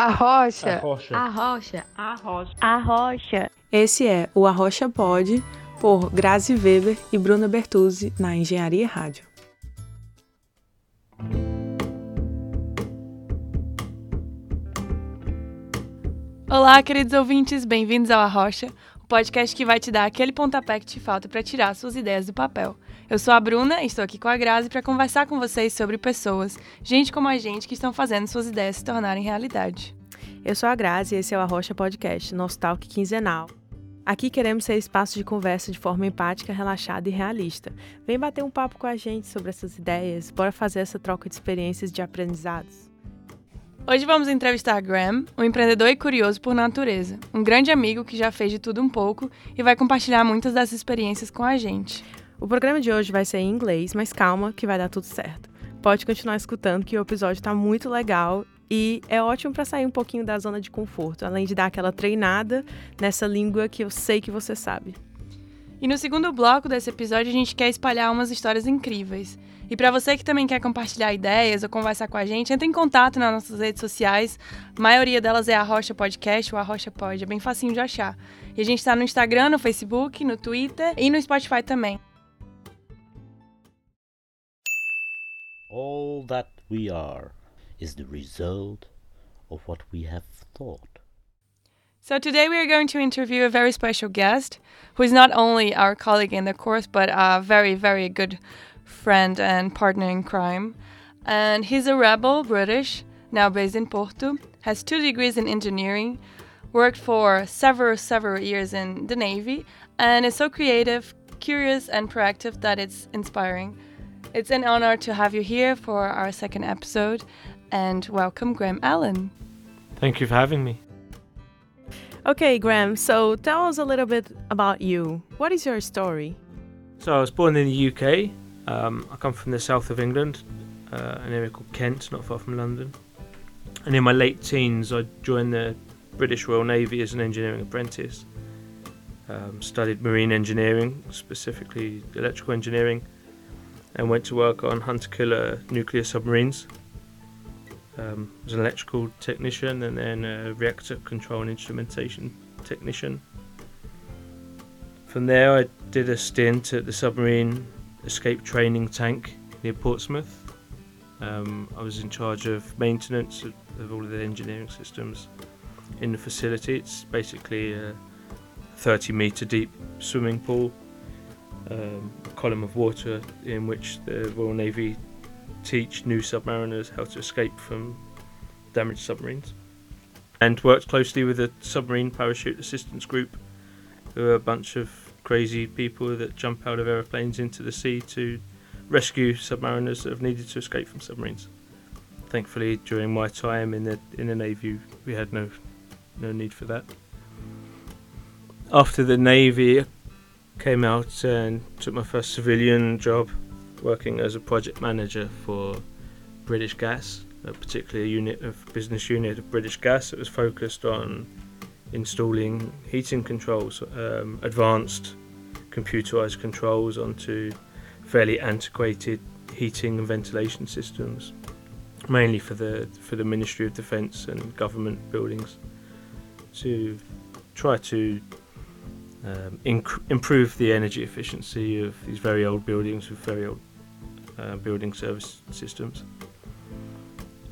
A rocha. A rocha. A rocha. A rocha. A rocha. Esse é o Arrocha Pod, por Grazi Weber e Bruna Bertuzzi, na Engenharia Rádio. Olá, queridos ouvintes, bem-vindos ao Arrocha, o podcast que vai te dar aquele pontapé que te falta para tirar suas ideias do papel. Eu sou a Bruna e estou aqui com a Grazi para conversar com vocês sobre pessoas, gente como a gente que estão fazendo suas ideias se tornarem realidade. Eu sou a Grazi e esse é o Arrocha Podcast, nosso talk quinzenal. Aqui queremos ser espaço de conversa de forma empática, relaxada e realista. Vem bater um papo com a gente sobre essas ideias, bora fazer essa troca de experiências de aprendizados. Hoje vamos entrevistar Graham, um empreendedor e curioso por natureza, um grande amigo que já fez de tudo um pouco e vai compartilhar muitas dessas experiências com a gente. O programa de hoje vai ser em inglês, mas calma que vai dar tudo certo. Pode continuar escutando que o episódio está muito legal e é ótimo para sair um pouquinho da zona de conforto, além de dar aquela treinada nessa língua que eu sei que você sabe. E no segundo bloco desse episódio a gente quer espalhar umas histórias incríveis. E para você que também quer compartilhar ideias ou conversar com a gente, entre em contato nas nossas redes sociais. A maioria delas é a Rocha Podcast ou a Rocha Pod, é bem facinho de achar. E a gente está no Instagram, no Facebook, no Twitter e no Spotify também. That we are is the result of what we have thought. So today we are going to interview a very special guest who is not only our colleague in the course but a very very good friend and partner in crime. And he's a rebel British, now based in Porto, has two degrees in engineering, worked for several several years in the navy and is so creative, curious and proactive that it's inspiring. It's an honor to have you here for our second episode and welcome Graham Allen. Thank you for having me. Okay, Graham, so tell us a little bit about you. What is your story? So I was born in the UK. Um, I come from the south of England, uh, an area called Kent, not far from London. And in my late teens, I joined the British Royal Navy as an engineering apprentice. Um, studied marine engineering, specifically electrical engineering, and went to work on hunter killer nuclear submarines. Um, was an electrical technician and then a reactor control and instrumentation technician. From there, I did a stint at the submarine escape training tank near Portsmouth. Um, I was in charge of maintenance of, of all of the engineering systems in the facility. It's basically a 30 metre deep swimming pool, um, a column of water in which the Royal Navy teach new submariners how to escape from damaged submarines. And worked closely with the submarine parachute assistance group, who are a bunch of crazy people that jump out of aeroplanes into the sea to rescue submariners that have needed to escape from submarines. Thankfully, during my time in the in the navy, we had no no need for that. After the navy, came out and took my first civilian job, working as a project manager for British Gas, a particular unit of business unit of British Gas that was focused on installing heating controls, um, advanced computerized controls onto fairly antiquated heating and ventilation systems, mainly for the for the Ministry of Defence and government buildings, to try to um, inc- improve the energy efficiency of these very old buildings with very old uh, building service systems.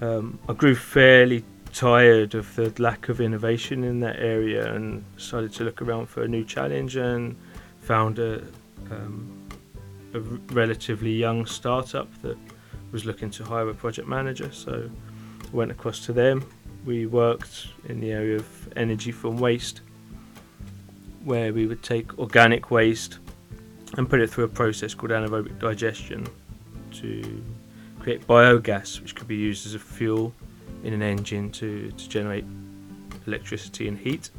Um, I grew fairly tired of the lack of innovation in that area and started to look around for a new challenge and found a, um, a relatively young startup that was looking to hire a project manager. So I went across to them. We worked in the area of energy from waste, where we would take organic waste and put it through a process called anaerobic digestion to create biogas, which could be used as a fuel in an engine to, to generate electricity and heat.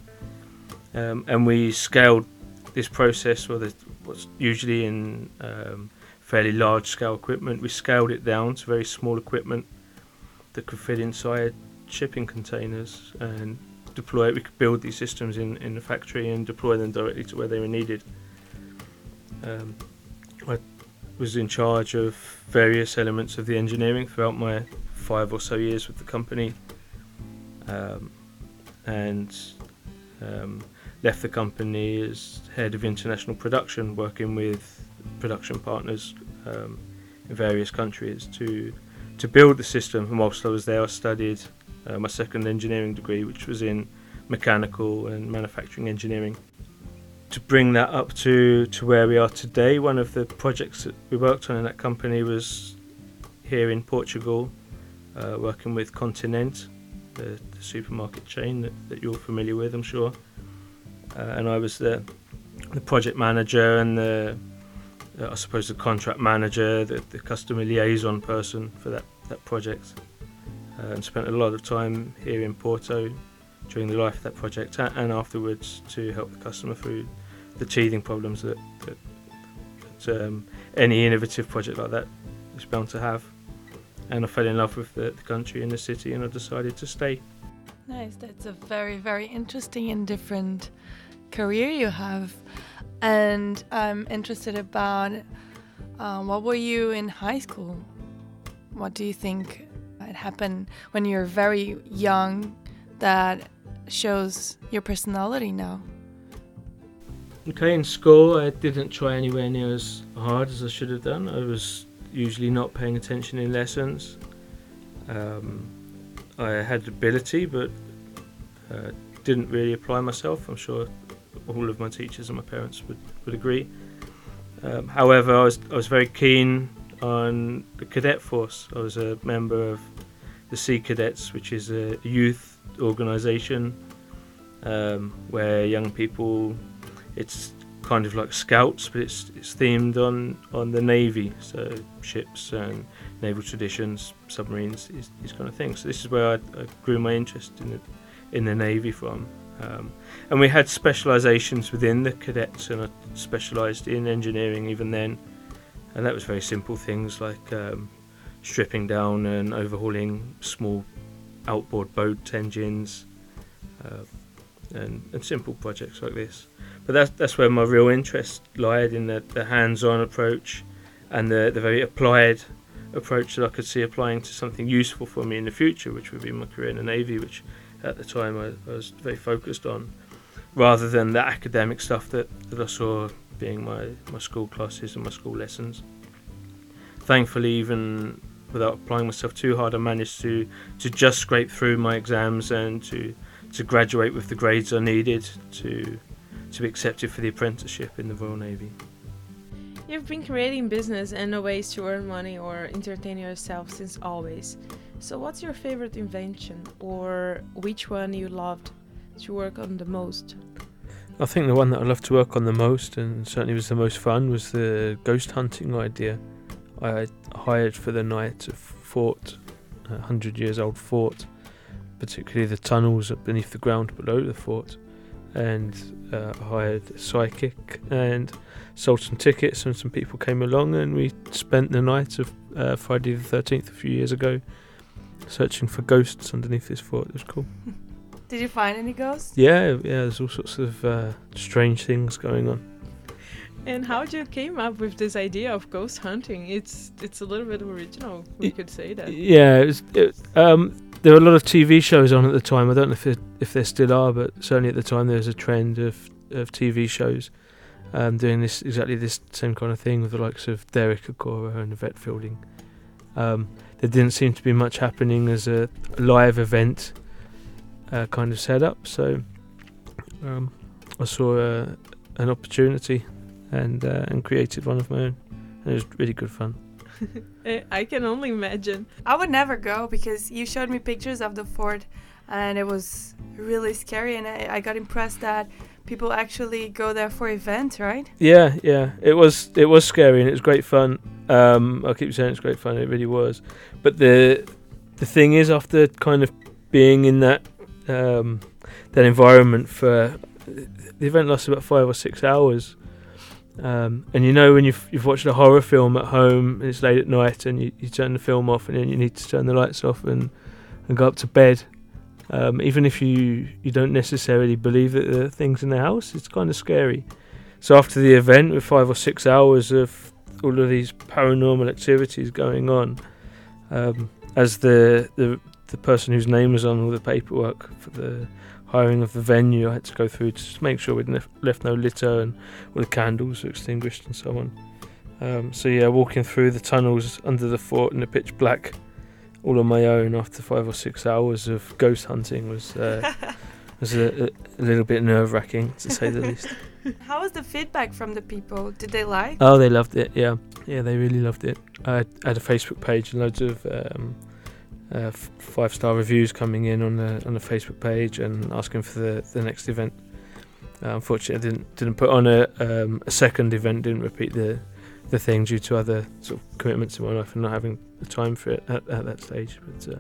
Um, and we scaled this process, the, what's usually in um, fairly large scale equipment, we scaled it down to very small equipment that could fit inside shipping containers and deploy it. We could build these systems in, in the factory and deploy them directly to where they were needed. Um, I was in charge of various elements of the engineering throughout my five or so years with the company. um, and um, left the company as head of international production, working with production partners um, in various countries to to build the system. And whilst I was there, I studied uh, my second engineering degree, which was in mechanical and manufacturing engineering. To bring that up to, to where we are today, one of the projects that we worked on in that company was here in Portugal, uh, working with Continente, the, the supermarket chain that, that, you're familiar with, I'm sure. Uh, and I was the, the project manager and the, uh, I suppose, the contract manager, the, the customer liaison person for that, that project. Uh, and spent a lot of time here in Porto during the life of that project and afterwards to help the customer through the teething problems that, that, that um, any innovative project like that is bound to have. And I fell in love with the, the country and the city, and I decided to stay. Nice. That's a very, very interesting and different career you have. And I'm interested about um, what were you in high school? What do you think it happened when you're very young that shows your personality now? Okay, in school I didn't try anywhere near as hard as I should have done. I was usually not paying attention in lessons. Um, I had ability, but uh, didn't really apply myself. I'm sure all of my teachers and my parents would, would agree. Um, however, I was I was very keen on the cadet force. I was a member of the Sea Cadets, which is a youth organisation um, where young people, it's kind of like scouts, but it's it's themed on on the navy, so ships and naval traditions, submarines, these, these kind of things. So this is where I, I grew my interest in the in the navy from. Um, and we had specialisations within the cadets, and I specialised in engineering even then. And that was very simple things like um, stripping down and overhauling small outboard boat engines, uh, and, and simple projects like this. But that's that's where my real interest lied in the, the hands-on approach and the, the very applied approach that I could see applying to something useful for me in the future, which would be my career in the Navy, which at the time I, I was very focused on, rather than the academic stuff that, that I saw being my, my school classes and my school lessons. Thankfully, even without applying myself too hard, I managed to, to just scrape through my exams and to, to graduate with the grades I needed to, to be accepted for the apprenticeship in the Royal Navy. You've been creating business and a ways to earn money or entertain yourself since always. So, what's your favorite invention, or which one you loved to work on the most? I think the one that I loved to work on the most, and certainly was the most fun, was the ghost hunting idea. I hired for the night a fort, a hundred years old fort, particularly the tunnels beneath the ground below the fort, and uh, hired a psychic and sold some tickets, and some people came along, and we spent the night of uh, Friday the thirteenth a few years ago, searching for ghosts underneath this fort. It was cool. Did you find any ghosts? Yeah, yeah. There's all sorts of uh, strange things going on. And how did you came up with this idea of ghost hunting? It's it's a little bit original. We it, could say that. Yeah, it was, it, um, there were a lot of TV shows on at the time. I don't know if it, if there still are, but certainly at the time there was a trend of of TV shows um, doing this exactly this same kind of thing with the likes of Derek Acorah and Yvette Fielding. Um, there didn't seem to be much happening as a live event uh, kind of setup, so um, I saw uh, an opportunity and uh, and created one of my own. And it was really good fun. I can only imagine. I would never go because you showed me pictures of the fort, and it was really scary. And I, I got impressed that people actually go there for events, right? Yeah, yeah. It was it was scary and it was great fun. Um, I keep saying it's great fun. It really was. But the the thing is, after kind of being in that um, that environment for the event lasted about five or six hours. Um, and you know when you've you've watched a horror film at home and it's late at night and you, you turn the film off and then you need to turn the lights off and, and go up to bed. Um, even if you you don't necessarily believe that there are things in the house, it's kind of scary. So after the event, with five or six hours of all of these paranormal activities going on, um, as the, the the person whose name was on all the paperwork for the hiring of the venue. I had to go through to make sure we'd left, left no litter and all the candles were extinguished and so on. Um, so yeah, walking through the tunnels under the fort in the pitch black, all on my own after five or six hours of ghost hunting was uh, was a, a, little bit nerve wracking to say the least. How was the feedback from the people? Did they like? Oh, they loved it. Yeah, yeah, they really loved it. I had, I had a Facebook page and loads of um, uh, five star reviews coming in on the on the Facebook page and asking for the, the next event. Uh, unfortunately, I didn't didn't put on a um, a second event. Didn't repeat the the thing due to other sort of commitments in my life and not having the time for it at, at that stage. But uh,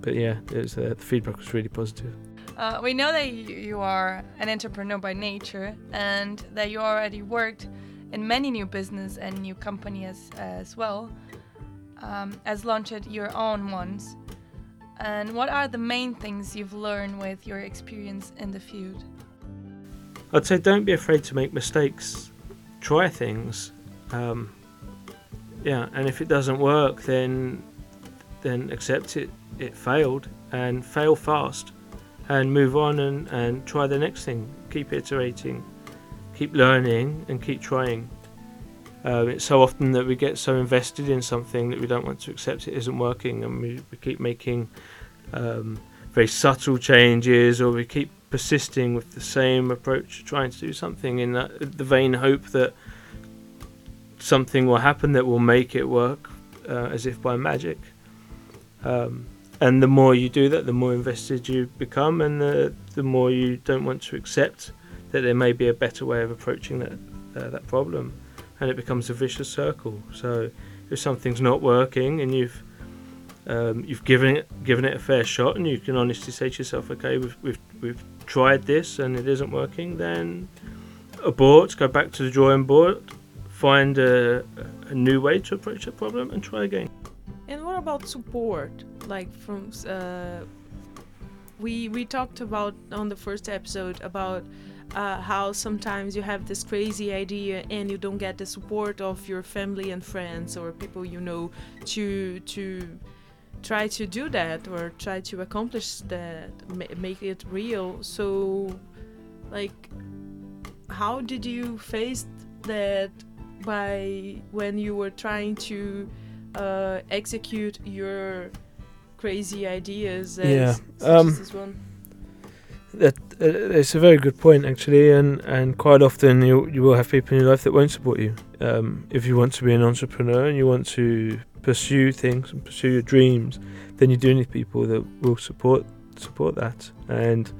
but yeah, it was, uh, the feedback was really positive. Uh, we know that you are an entrepreneur by nature and that you already worked in many new business and new companies as well, um, as launched your own ones. And what are the main things you've learned with your experience in the field? I'd say don't be afraid to make mistakes. Try things. Um, yeah, and if it doesn't work, then then accept it. It failed, and fail fast, and move on and, and try the next thing. Keep iterating, keep learning, and keep trying. Um, it's so often that we get so invested in something that we don't want to accept it isn't working, and we, we keep making um, very subtle changes, or we keep persisting with the same approach, trying to do something in that, the vain hope that something will happen that will make it work, uh, as if by magic. Um, and the more you do that, the more invested you become, and the the more you don't want to accept that there may be a better way of approaching that uh, that problem, and it becomes a vicious circle. So if something's not working and you've um, you've given it given it a fair shot, and you can honestly say to yourself, okay, we've we've we've tried this and it isn't working, then abort, go back to the drawing board, find a, a new way to approach that problem, and try again. And what about support? Like from uh, we we talked about on the first episode about uh, how sometimes you have this crazy idea and you don't get the support of your family and friends or people you know to to try to do that or try to accomplish that, make it real. So, like, how did you face that by when you were trying to uh, execute your crazy ideas? As, Yeah, um, as this one? That uh, it's a very good point actually, and, and quite often you you will have people in your life that won't support you. Um, if you want to be an entrepreneur and you want to pursue things and pursue your dreams, then you do need people that will support support that. And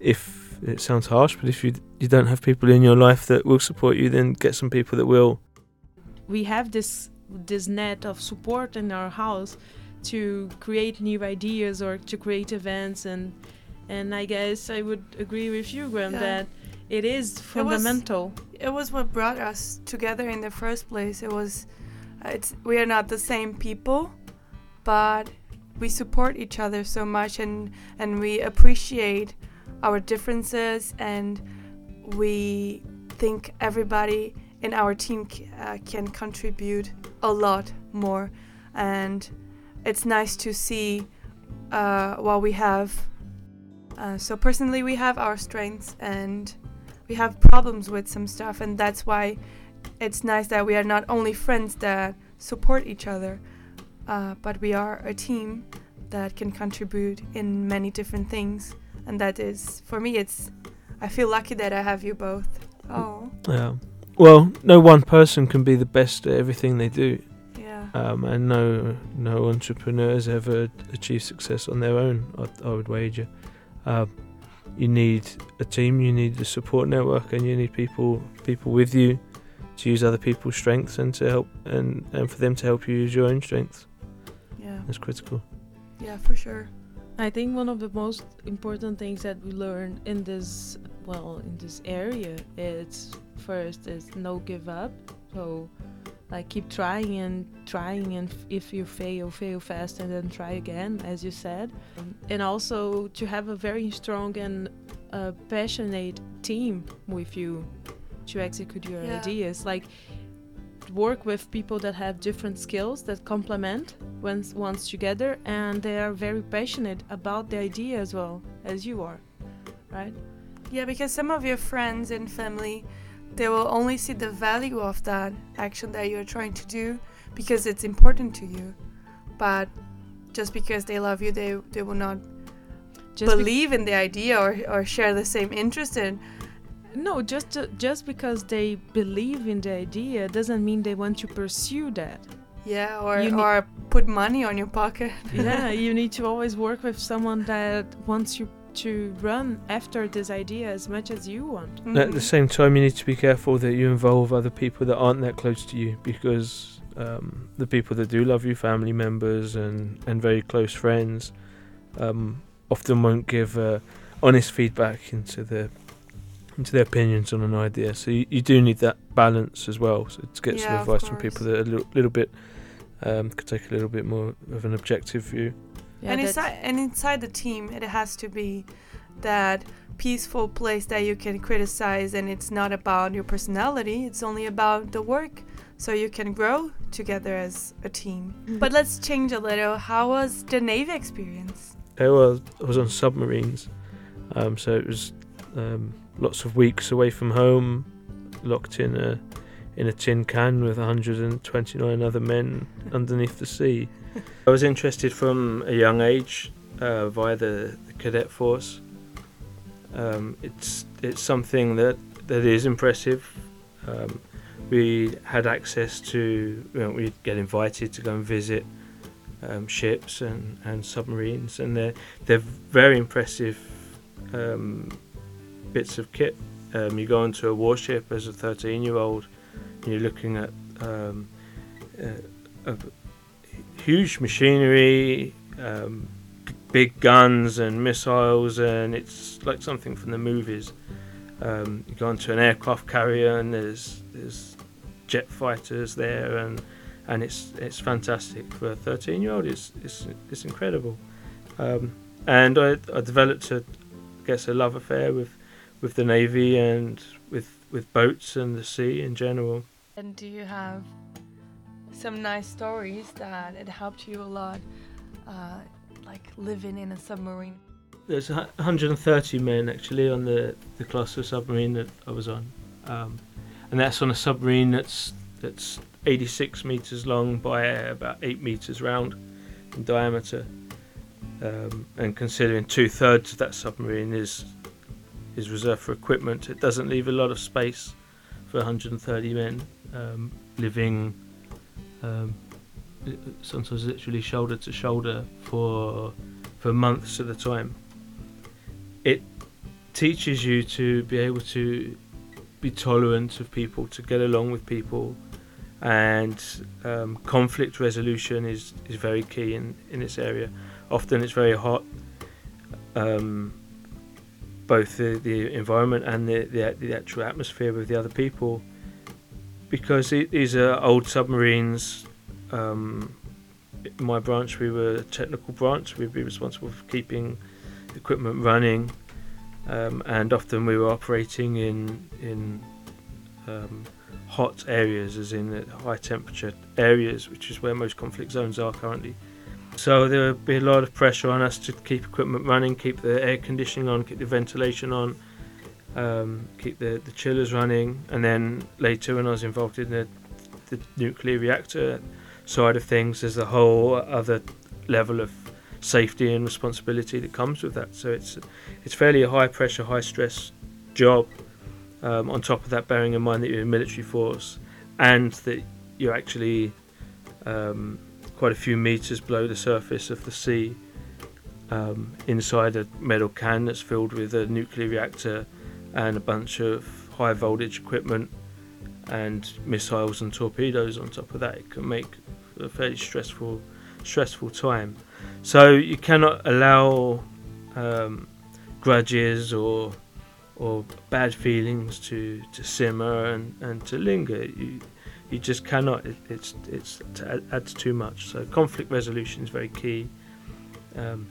if it sounds harsh, but if you you don't have people in your life that will support you, then get some people that will. we have this this net of support in our house to create new ideas or to create events and and I guess I would agree with you Graham Yeah. that it is fundamental It was what brought us together in the first place. It was, uh, it's we are not the same people, but we support each other so much and and we appreciate our differences and we think everybody in our team c- uh, can contribute a lot more and it's nice to see uh, what we have uh, so personally we have our strengths and we have problems with some stuff and that's why it's nice that we are not only friends that support each other uh, but we are a team that can contribute in many different things and that is for me it's i feel lucky that i have you both oh Yeah. Well, no one person can be the best at everything they do. yeah um, and no no entrepreneurs ever achieve success on their own. I, I would wager. Um, you need a team, you need a support network, and you need people people with you to use other people's strengths and to help and, and for them to help you use your own strengths. yeah That's critical. yeah for sure I think one of the most important things that we learn in this well in this area is first is no give up so like keep trying and trying and if you fail fail fast and then try again as you said and also to have a very strong and uh, passionate team with you to execute your Yeah. ideas like work with people that have different skills that complement once once together, and they are very passionate about the idea as well as you are, right? Yeah, because some of your friends and family, they will only see the value of that action that you're trying to do because it's important to you. But just because they love you, they they will not Just be- believe in the idea or, or share the same interest in. no, just uh, just because they believe in the idea doesn't mean they want to pursue that. Yeah, or You or put money on your pocket. yeah, you need to always work with someone that wants you to run after this idea as much as you want. At the Mhm. same time, you need to be careful that you involve other people that aren't that close to you because um, the people that do love you, family members and, and very close friends, um, often won't give uh, honest feedback into the into their opinions on an idea. So you, you do need that balance as well. So to get some Yeah, of advice from people that are a little, little bit um, could take a little bit more of an objective view. Yeah, and inside and inside the team, it has to be that peaceful place that you can criticize, and it's not about your personality. It's only about the work, so you can grow together as a team. But let's change a little. How was the Navy experience? I was, I was on submarines, um, so it was um, lots of weeks away from home, locked in a in a tin can with 129 other men underneath the sea. I was interested from a young age uh, via the, the cadet force. Um, it's it's something that that is impressive. Um, we had access to, you know, we'd get invited to go and visit um, ships and, and submarines, and they're they're very impressive um, bits of kit. Um, you go onto a warship as a 13 year old, and you're looking at um, uh, a huge machinery, um, big guns and missiles, and it's like something from the movies. Um, you go onto an aircraft carrier, and there's there's jet fighters there, and and it's it's fantastic for a 13 year old. It's it's it's incredible, um, and I, I developed a I guess a love affair with with the navy and with with boats and the sea in general. And do you have some nice stories that it helped you a lot, uh, like living in a submarine? There's 130 men actually on the the class of submarine that I was on, um, and that's on a submarine that's that's 86 meters long by about eight meters round in diameter. Um, and considering two thirds of that submarine is is reserved for equipment, it doesn't leave a lot of space for 130 men um, living um, sometimes literally shoulder to shoulder for for months at a time. It teaches you to be able to be tolerant of people, to get along with people, and um, conflict resolution is, is very key in, in this area. Often it's very hot, um, both the, the environment and the, the, the actual atmosphere with the other people, because it, these are old submarines. Um, my branch, we were a technical branch. We'd be responsible for keeping equipment running, um, and often we were operating in in um, hot areas, as in high temperature areas, which is where most conflict zones are currently. So there would be a lot of pressure on us to keep equipment running, keep the air conditioning on, keep the ventilation on, um, keep the, the chillers running, and then later when I was involved in the, the nuclear reactor side of things, there's a whole other level of safety and responsibility that comes with that. So it's it's fairly a high pressure, high stress job. Um, on top of that, bearing in mind that you're a military force and that you're actually um, quite a few meters below the surface of the sea, um, inside a metal can that's filled with a nuclear reactor and a bunch of high voltage equipment and missiles and torpedoes on top of that, it can make a fairly stressful stressful time. So you cannot allow um, grudges or or bad feelings to, to simmer and, and to linger. You you just cannot. It, it's it's it adds too much. So conflict resolution is very key. Um,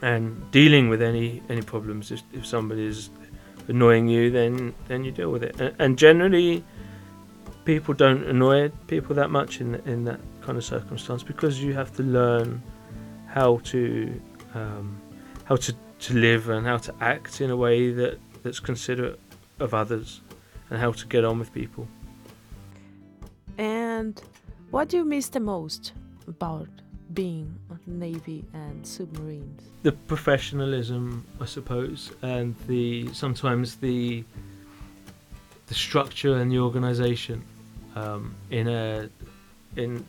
and dealing with any any problems if, if somebody is annoying you then then you deal with it and, and generally people don't annoy people that much in in that kind of circumstance because you have to learn how to um, how to, to live and how to act in a way that, that's considerate of others and how to get on with people. And what do you miss the most about being on Navy and submarines? The professionalism, I suppose, and the sometimes the the structure and the organisation um, in a in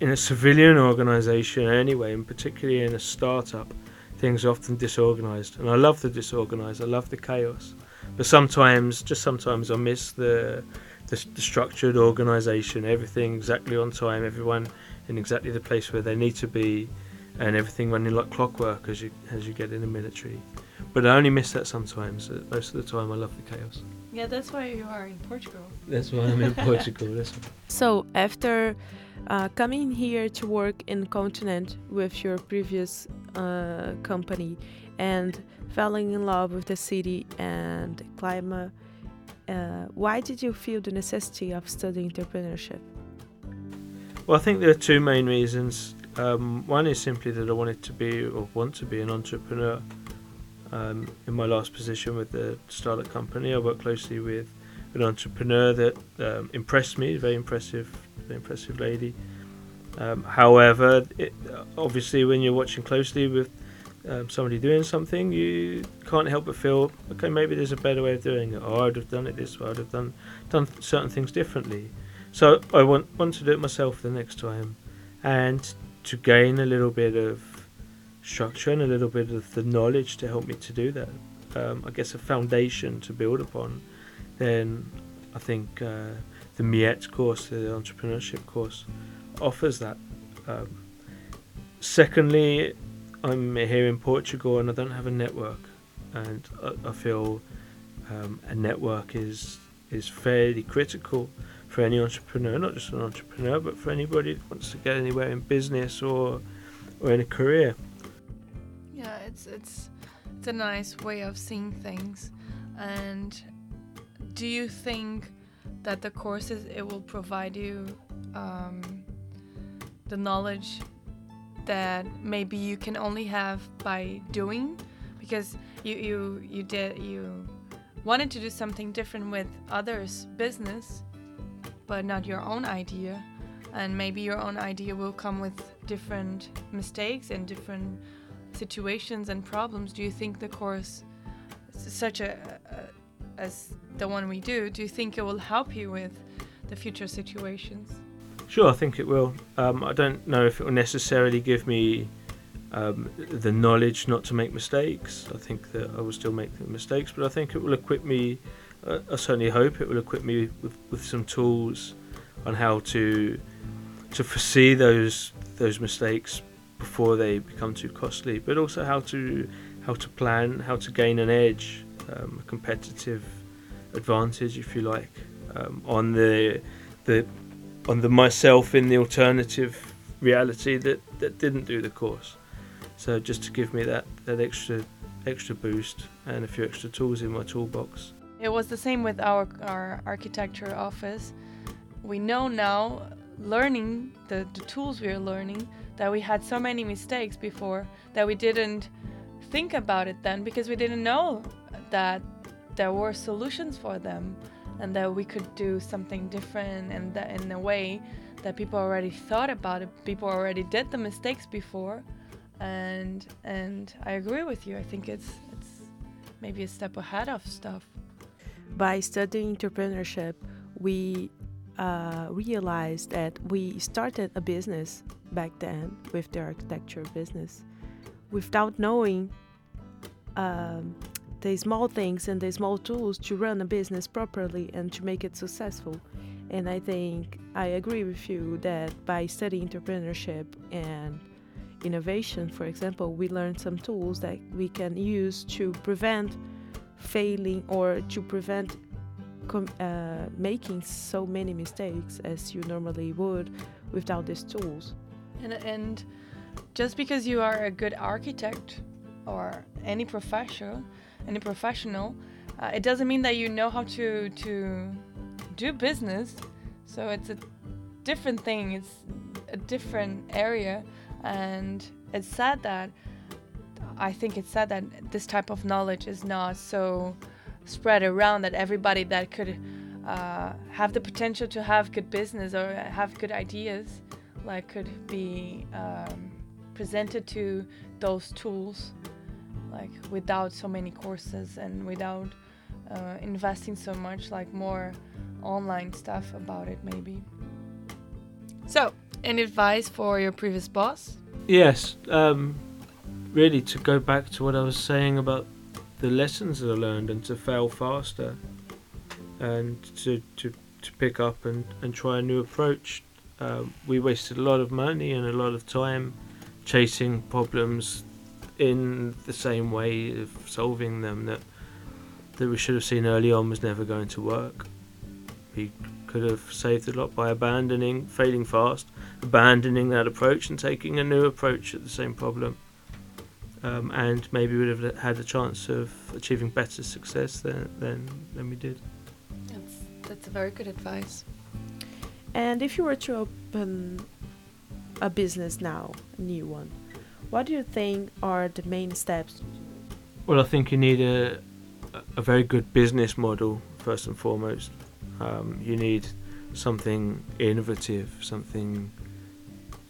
in a civilian organisation anyway, and particularly in a startup, things are often disorganised. And I love the disorganised. I love the chaos. But sometimes, just sometimes, I miss the the, the structured organisation. Everything exactly on time. Everyone in exactly the place where they need to be, and everything running like clockwork as you as you get in the military. But I only miss that sometimes. Most of the time, I love the chaos. Yeah, that's why you are in Portugal. That's why I'm in Portugal. That's why. So after uh, coming here to work in Continente with your previous uh, company and falling in love with the city and climate, uh, why did you feel the necessity of studying entrepreneurship? Well, I think there are two main reasons. Um, one is simply that I wanted to be or want to be an entrepreneur. Um, in my last position with the startup company, I worked closely with an entrepreneur that um, impressed me, very impressive an impressive lady. Um, however, it, obviously, when you're watching closely with um, somebody doing something, you can't help but feel, okay, maybe there's a better way of doing it, or I'd have done it this way, I'd have done done certain things differently. So I want want to do it myself the next time, and to gain a little bit of structure and a little bit of the knowledge to help me to do that. Um, I guess a foundation to build upon. Then I think. Uh, the Miet course, the entrepreneurship course, offers that. Um, secondly, I'm here in Portugal and I don't have a network, and I, I feel um, a network is is fairly critical for any entrepreneur, not just an entrepreneur, but for anybody that wants to get anywhere in business or or in a career. Yeah, it's it's it's a nice way of seeing things. And do you think that the courses it will provide you um, the knowledge that maybe you can only have by doing because you you you did you wanted to do something different with others business but not your own idea and maybe your own idea will come with different mistakes and different situations and problems do you think the course such a, a as the one we do, do you think it will help you with the future situations? Sure, I think it will. Um, I don't know if it will necessarily give me um, the knowledge not to make mistakes. I think that I will still make mistakes, but I think it will equip me. I certainly hope it will equip me with, with some tools on how to to foresee those those mistakes before they become too costly, but also how to how to plan, how to gain an edge um, a competitive advantage, if you like, um, on the the on the myself in the alternative reality that, that didn't do the course. So just to give me that, that extra extra boost and a few extra tools in my toolbox. It was the same with our our architecture office. We know now, learning the, the tools we are learning, that we had so many mistakes before that we didn't think about it then because we didn't know that there were solutions for them and that we could do something different and that in a way that people already thought about it people already did the mistakes before. And and i agree with you. I think it's it's maybe a step ahead of stuff by studying entrepreneurship we uh, realized that we started a business back then with the architecture business without knowing um, the small things and the small tools to run a business properly and to make it successful. And I think I agree with you that by studying entrepreneurship and innovation, for example, we learn some tools that we can use to prevent failing or to prevent uh, making so many mistakes as you normally would without these tools. And, and just because you are a good architect or any professional any professional, uh, it doesn't mean that you know how to to do business. So it's a different thing. It's a different area, and it's sad that I think it's sad that this type of knowledge is not so spread around that everybody that could uh, have the potential to have good business or have good ideas like could be um, presented to those tools like without so many courses and without uh, investing so much like more online stuff about it maybe. So any advice for your previous boss? Yes, um, really to go back to what I was saying about the lessons that I learned and to fail faster and to, to, to pick up and, and try a new approach. Um, we wasted a lot of money and a lot of time chasing problems in the same way of solving them that that we should have seen early on was never going to work. We could have saved a lot by abandoning, failing fast, abandoning that approach and taking a new approach at the same problem. Um, and maybe we would have had a chance of achieving better success than, than, than we did. that's that's a very good advice And if you were to open a business now, a new one, what do you think are the main steps? Well, I think you need a, a very good business model first and foremost. Um, you need something innovative, something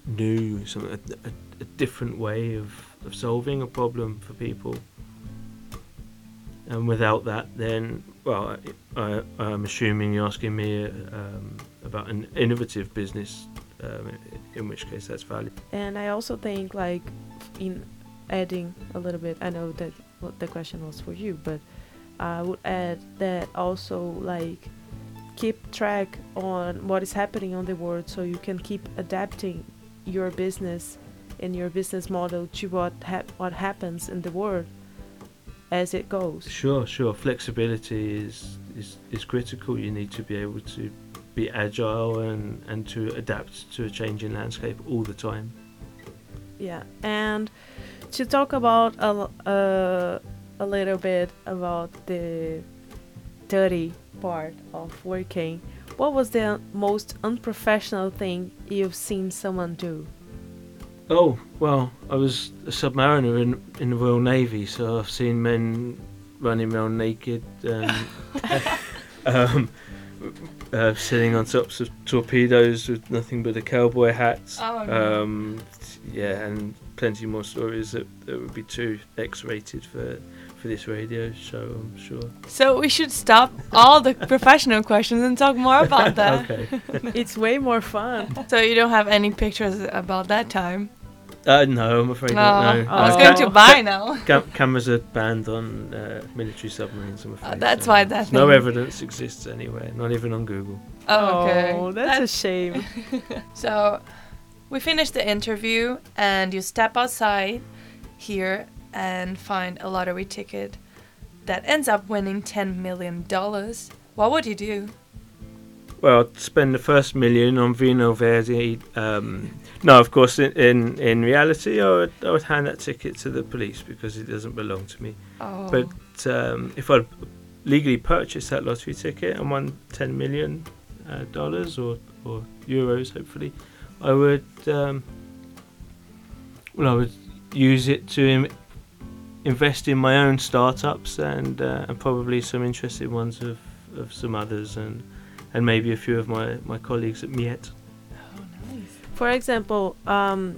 new, some a, a, a different way of, of solving a problem for people. And without that, then well, I, I'm assuming you're asking me um, about an innovative business, um, in which case that's valid. And I also think, like, in adding a little bit, I know that what the question was for you, but I would add that also, like, keep track on what is happening on the world so you can keep adapting your business and your business model to what hap- what happens in the world as it goes. Sure, sure. Flexibility is, is is critical. You need to be able to be agile and, and to adapt to a changing landscape all the time. Yeah, and to talk about a, uh, a little bit about the dirty part of working, what was the most unprofessional thing you've seen someone do? Oh well, I was a submariner in in the Royal Navy, so I've seen men running around naked and um, uh, sitting on tops of torpedoes with nothing but a cowboy hat. Oh, no. um, yeah, and plenty more stories that, that would be too X-rated for for this radio show. I'm sure. so we should stop all the professional questions and talk more about that okay. it's way more fun. so you don't have any pictures about that time Uh, no, I'm afraid oh, not. No. i was Uh, going to buy now Cam- cameras are banned on uh, military submarines. I'm afraid. Oh, that's so why that no evidence exists anywhere, not even on Google. oh, okay Oh, that's, a shame. So, we finish the interview, and you step outside here and find a lottery ticket that ends up winning $10 million. What would you do? Well, I'd spend the first million on Vinho Verde. Um, no, of course, in, in in reality, I would, I would hand that ticket to the police because it doesn't belong to me. Oh, But um, if I'd legally purchased that lottery ticket and won ten million uh, dollars or, or euros, hopefully, I would. Um, well, I would use it to Im- invest in my own startups and uh, and probably some interesting ones of, of some others and and maybe a few of my, my colleagues at Miet. oh, nice. For example, um,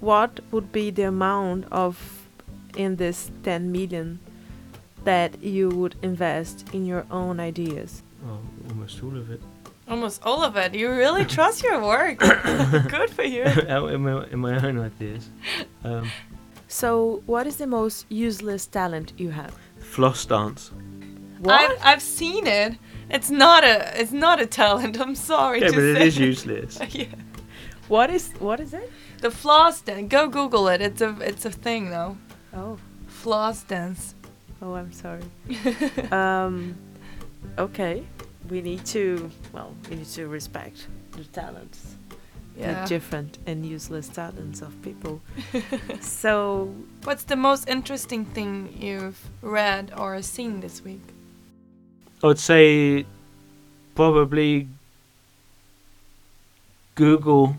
what would be the amount of in this 10 million that you would invest in your own ideas? Oh, almost all of it. Almost all of it. You really trust your work. Good for you. In my, in my own ideas. Um, So, what is the most useless talent you have? floss dance. I've, I've seen it. It's not a it's not a talent. I'm sorry Yeah, to but it say. is useless. yeah. What is what is it? The floss dance. Go Google it. It's a it's a thing though. Oh, Floss dance. oh, I'm sorry. um, okay, we need to well, we need to respect the talents, Yeah. the different and useless talents of people. so, What's the most interesting thing you've read or seen this week? I would say probably Google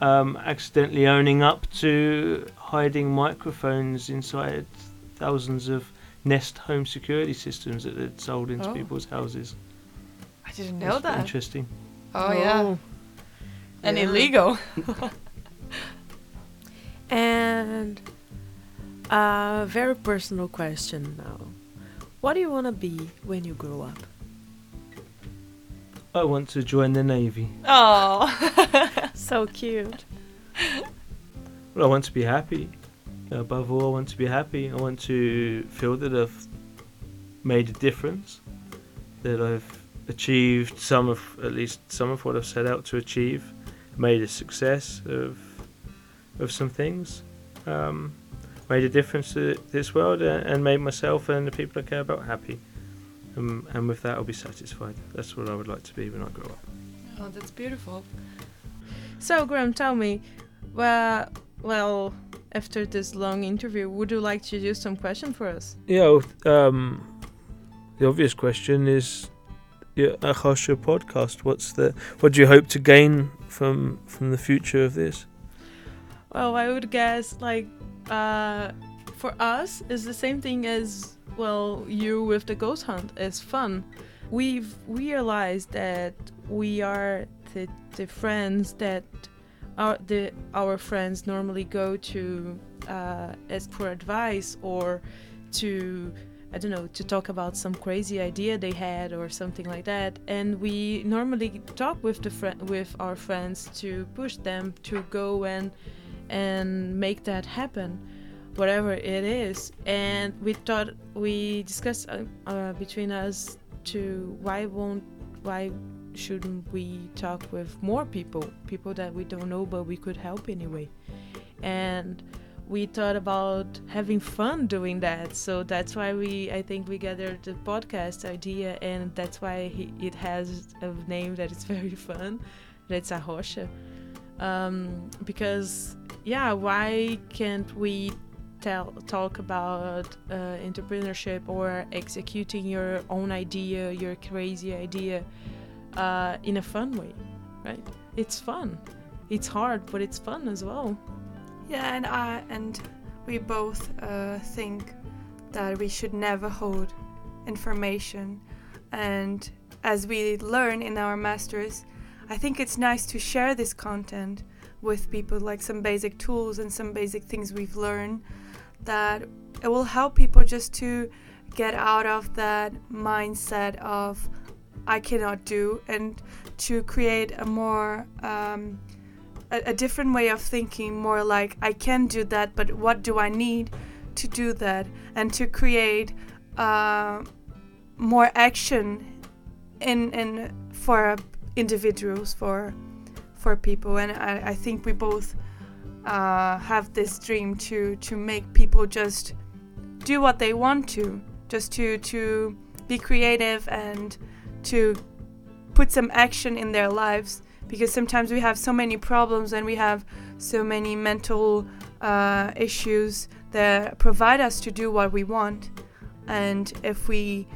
um, accidentally owning up to hiding microphones inside thousands of Nest home security systems that they'd sold into Oh. people's houses. I didn't know That's that. Interesting. Oh, yeah. And Yeah. illegal. And a very personal question now. What do you want to be when you grow up? I want to join the navy. Oh. So cute. Well, I want to be happy. Above all, I want to be happy. I want to feel that I've made a difference, that I've achieved some of, at least some of what I've set out to achieve, made a success of, of some things, um, made a difference to this world, and, and made myself and the people I care about happy. Um, and with that, I'll be satisfied. That's what I would like to be when I grow up. oh, that's beautiful. So, Graham, tell me, well, well, after this long interview, would you like to do some question for us? Yeah, well, um, the obvious question is, yeah, Arrocha podcast. What's the what do you hope to gain from from the future of this? Well, I would guess like uh, for us is the same thing as well you with the ghost hunt. It's fun. We've realized that we are the, the friends that our the our friends normally go to uh, ask for advice or to I don't know to talk about some crazy idea they had or something like that. And we normally talk with the fri with our friends to push them to go and and make that happen whatever it is. And we thought we discussed uh, uh, between us to why won't why shouldn't we talk with more people people that we don't know but we could help anyway. And we thought about having fun doing that. So that's why we i think we gathered the podcast idea and that's why he, it has a name that is very fun. That's Arrocha um, because yeah why can't we tell talk about uh, entrepreneurship or executing your own idea your crazy idea uh, in a fun way right? It's fun. It's hard but it's fun as well. Yeah, and I and we both uh, think that we should never hold information. And as we learn in our masters, I think it's nice to share this content with people, like some basic tools and some basic things we've learned that it will help people just to get out of that mindset of I cannot do and to create a more um, a, a different way of thinking, more like I can do that, but what do I need to do that, and to create uh, more action in in for individuals, for for people, and I, I think we both uh, have this dream to to make people just do what they want to, just to to be creative and to put some action in their lives because sometimes we have so many problems and we have so many mental uh, issues that provide us to do what we want. And if we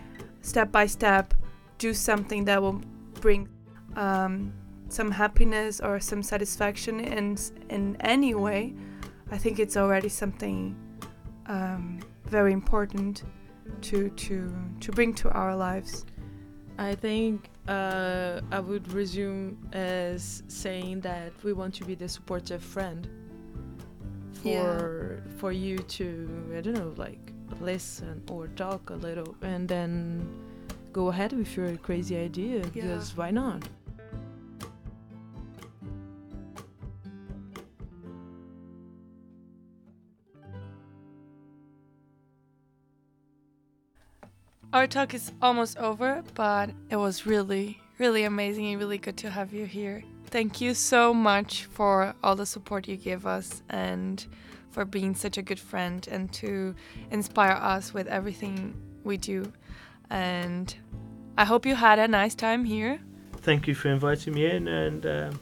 step by step do something that will bring um, some happiness or some satisfaction in in any way, I think it's already something um, very important to to to bring to our lives. I think uh, I would resume as saying that we want to be the supportive friend for for you to I don't know like listen or talk a little and then go ahead with your crazy idea because why not? Our talk is almost over, but it was really, really amazing and really good to have you here. Thank you so much for all the support you give us and for being such a good friend and to inspire us with everything we do. And I hope you had a nice time here. Thank you for inviting me in, and um,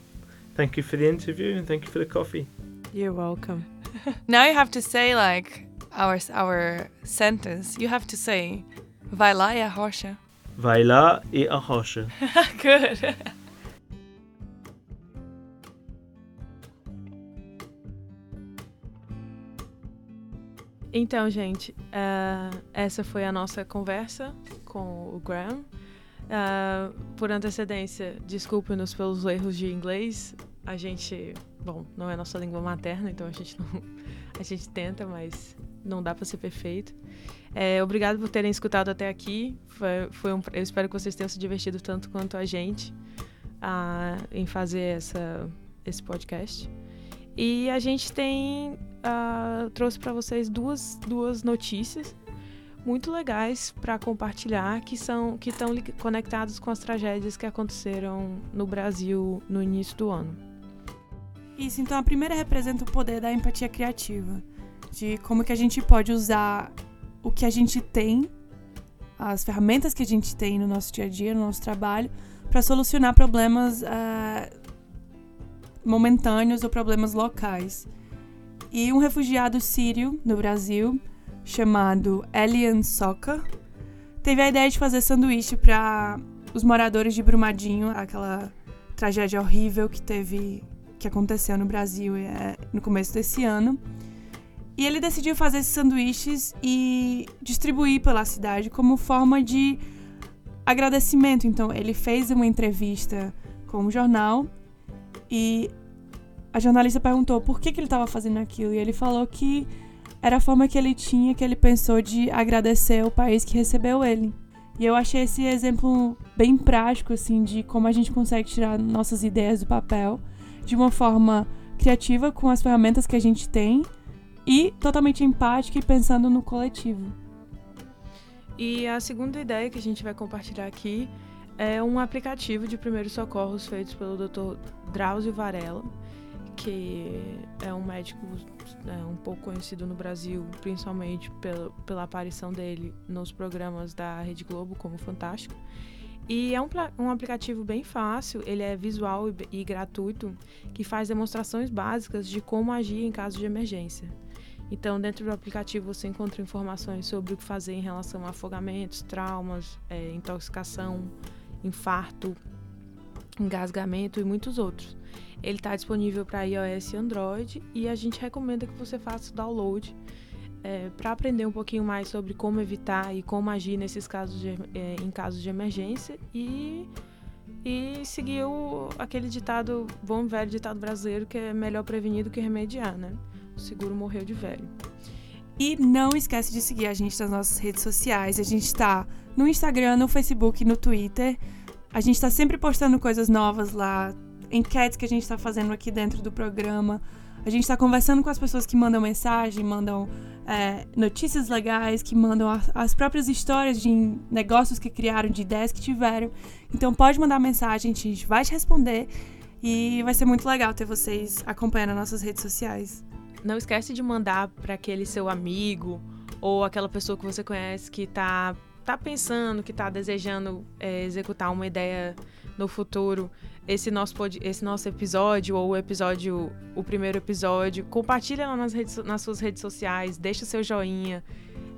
thank you for the interview, and thank you for the coffee. You're welcome. Now you have to say like our our sentence. You have to say Vai lá e arrocha. Vai lá e arrocha. Good. Então, gente, eh, essa foi a nossa conversa com o Graham. Eh, por antecedência, desculpe-nos pelos erros de inglês. A gente, bom, não é nossa língua materna, então a gente não, a gente tenta, mas não dá para ser perfeito. Eh, obrigado por terem escutado até aqui. Foi, foi um, eu espero que vocês tenham se divertido tanto quanto a gente ah, em fazer essa, esse podcast. E a gente tem uh, trouxe para vocês duas, duas notícias muito legais para compartilhar que são que estão conectadas com as tragédias que aconteceram no Brasil no início do ano. Isso, então a primeira representa o poder da empatia criativa, de como que a gente pode usar o que a gente tem, as ferramentas que a gente tem no nosso dia a dia, no nosso trabalho, para solucionar problemas uh, momentâneos ou problemas locais. E um refugiado sírio no Brasil, chamado Elian Soka, teve a ideia de fazer sanduíche para os moradores de Brumadinho, aquela tragédia horrível que teve que aconteceu no Brasil é, no começo desse ano. E ele decidiu fazer esses sanduíches e distribuir pela cidade como forma de agradecimento. Então, ele fez uma entrevista com o um jornal e a jornalista perguntou por que, que ele estava fazendo aquilo. E ele falou que era a forma que ele tinha, que ele pensou de agradecer o país que recebeu ele. E eu achei esse exemplo bem prático, assim, de como a gente consegue tirar nossas ideias do papel de uma forma criativa com as ferramentas que a gente tem e totalmente empática e pensando no coletivo. E a segunda ideia que a gente vai compartilhar aqui é um aplicativo de primeiros socorros feito pelo Dr. Drauzio Varela, que é um médico é, um pouco conhecido no Brasil, principalmente pela, pela aparição dele nos programas da Rede Globo, como Fantástico. E é um, um aplicativo bem fácil, ele é visual e, e gratuito, que faz demonstrações básicas de como agir em caso de emergência. Então, dentro do aplicativo você encontra informações sobre o que fazer em relação a afogamentos, traumas, é, intoxicação, infarto, engasgamento e muitos outros. Ele está disponível para iOS e Android e a gente recomenda que você faça o download é, para aprender um pouquinho mais sobre como evitar e como agir nesses casos de, é, em casos de emergência e, e seguir o, aquele ditado, bom velho ditado brasileiro que é melhor prevenir do que remediar, né? O seguro morreu de velho. E não esquece de seguir a gente nas nossas redes sociais. A gente está no Instagram, no Facebook, no Twitter. A gente está sempre postando coisas novas lá, enquetes que a gente está fazendo aqui dentro do programa. A gente está conversando com as pessoas que mandam mensagem, mandam é, notícias legais, que mandam a, as próprias histórias de negócios que criaram, de ideias que tiveram. Então pode mandar mensagem, a gente vai te responder e vai ser muito legal ter vocês acompanhando as nossas redes sociais. Não esquece de mandar para aquele seu amigo ou aquela pessoa que você conhece que está tá pensando, que está desejando é, executar uma ideia no futuro, esse nosso, pod, esse nosso episódio ou o episódio, o primeiro episódio, compartilha lá nas, redes, nas suas redes sociais, deixa o seu joinha,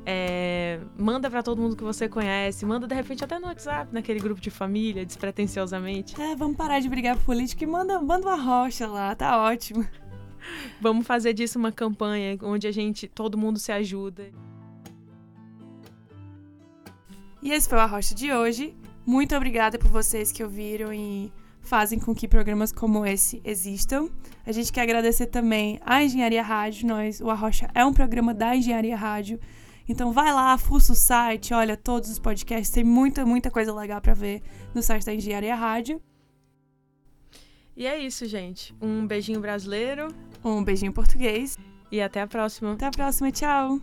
é, manda para todo mundo que você conhece, manda de repente até no WhatsApp, naquele grupo de família, despretensiosamente. É, vamos parar de brigar por política e manda, manda uma rocha lá, tá ótimo. Vamos fazer disso uma campanha onde a gente, todo mundo se ajuda. E esse foi o Arrocha de hoje. Muito obrigada por vocês que ouviram e fazem com que programas como esse existam. A gente quer agradecer também à Engenharia Rádio. Nós, o Arrocha é um programa da Engenharia Rádio. Então vai lá, fuça o site, olha todos os podcasts, tem muita, muita coisa legal para ver no site da Engenharia Rádio. E é isso, gente. Um beijinho brasileiro, um beijinho português e até a próxima. Até a próxima, tchau.